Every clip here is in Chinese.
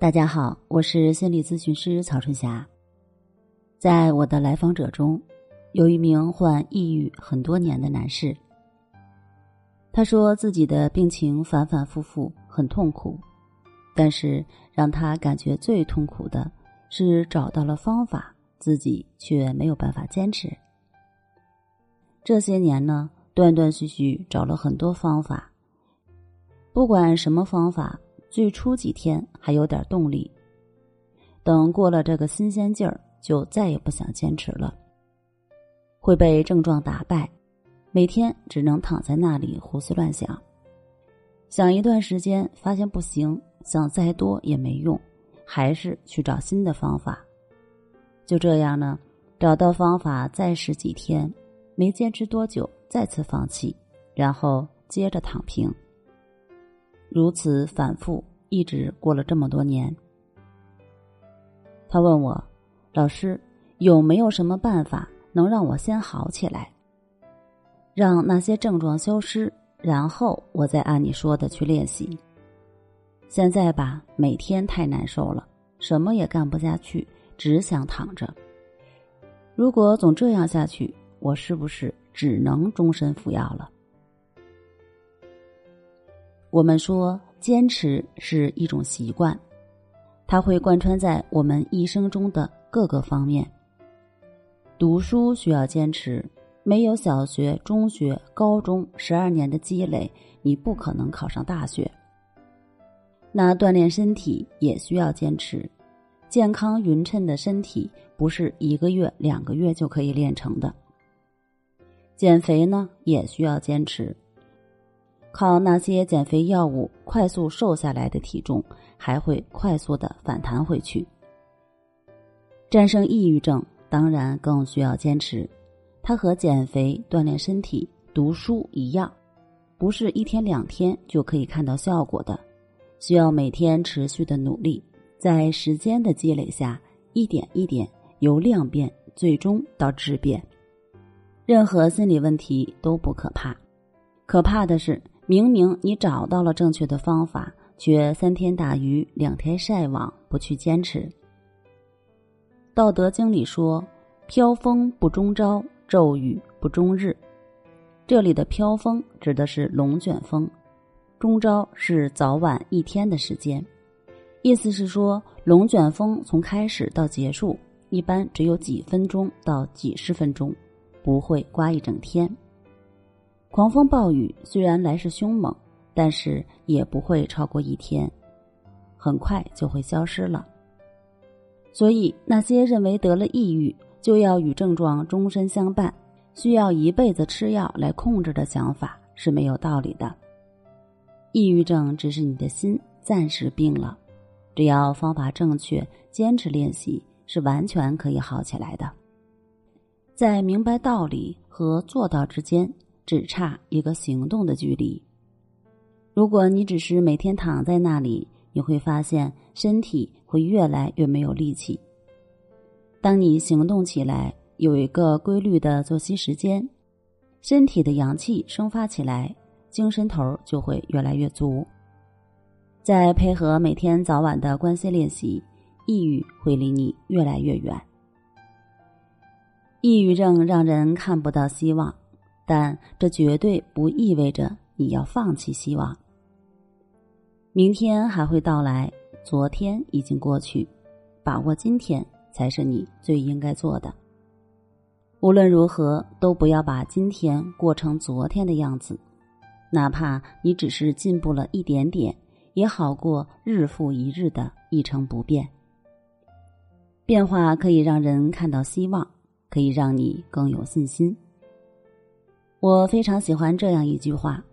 大家好，我是心理咨询师曹春霞。在我的来访者中，有一名患抑郁很多年的男士。他说自己的病情反反复复，很痛苦，但是让他感觉最痛苦的是找到了方法，自己却没有办法坚持。这些年呢，断断续续找了很多方法。不管什么方法，最初几天还有点动力，等过了这个新鲜劲儿，就再也不想坚持了。会被症状打败，每天只能躺在那里胡思乱想，想一段时间发现不行，想再多也没用，还是去找新的方法。就这样呢，找到方法再试几天，没坚持多久，再次放弃，然后接着躺平。如此反复，一直过了这么多年。他问我：“老师，有没有什么办法能让我先好起来，让那些症状消失，然后我再按你说的去练习？现在吧，每天太难受了，什么也干不下去，只想躺着。如果总这样下去，我是不是只能终身服药了？”我们说，坚持是一种习惯，它会贯穿在我们一生中的各个方面。读书需要坚持，没有小学、中学、高中十二年的积累，你不可能考上大学。那锻炼身体也需要坚持，健康匀称的身体不是一个月、两个月就可以练成的。减肥呢，也需要坚持。靠那些减肥药物快速瘦下来的体重，还会快速的反弹回去。战胜抑郁症当然更需要坚持，它和减肥、锻炼身体、读书一样，不是一天两天就可以看到效果的，需要每天持续的努力，在时间的积累下，一点一点由量变最终到质变。任何心理问题都不可怕，可怕的是。明明你找到了正确的方法，却三天打鱼两天晒网，不去坚持。《道德经》里说：“飘风不终朝，骤雨不终日。”这里的飘风指的是龙卷风，终朝是早晚一天的时间。意思是说，龙卷风从开始到结束，一般只有几分钟到几十分钟，不会刮一整天。狂风暴雨虽然来势凶猛，但是也不会超过一天，很快就会消失了。所以，那些认为得了抑郁就要与症状终身相伴，需要一辈子吃药来控制的想法是没有道理的。抑郁症只是你的心暂时病了，只要方法正确，坚持练习，是完全可以好起来的。在明白道理和做到之间。只差一个行动的距离。如果你只是每天躺在那里，你会发现身体会越来越没有力气。当你行动起来，有一个规律的作息时间，身体的阳气生发起来，精神头就会越来越足。再配合每天早晚的关系练习，抑郁会离你越来越远。抑郁症让人看不到希望。但这绝对不意味着你要放弃希望。明天还会到来，昨天已经过去，把握今天才是你最应该做的。无论如何，都不要把今天过成昨天的样子，哪怕你只是进步了一点点，也好过日复一日的一成不变。变化可以让人看到希望，可以让你更有信心。我非常喜欢这样一句话：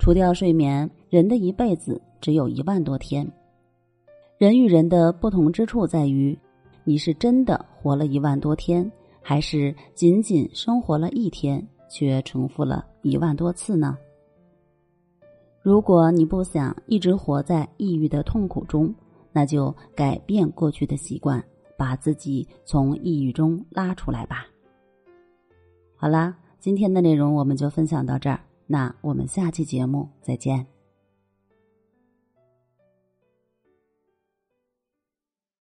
除掉睡眠，人的一辈子只有一万多天。人与人的不同之处在于，你是真的活了一万多天，还是仅仅生活了一天却重复了一万多次呢？如果你不想一直活在抑郁的痛苦中，那就改变过去的习惯，把自己从抑郁中拉出来吧。好啦。今天的内容我们就分享到这儿，那我们下期节目再见。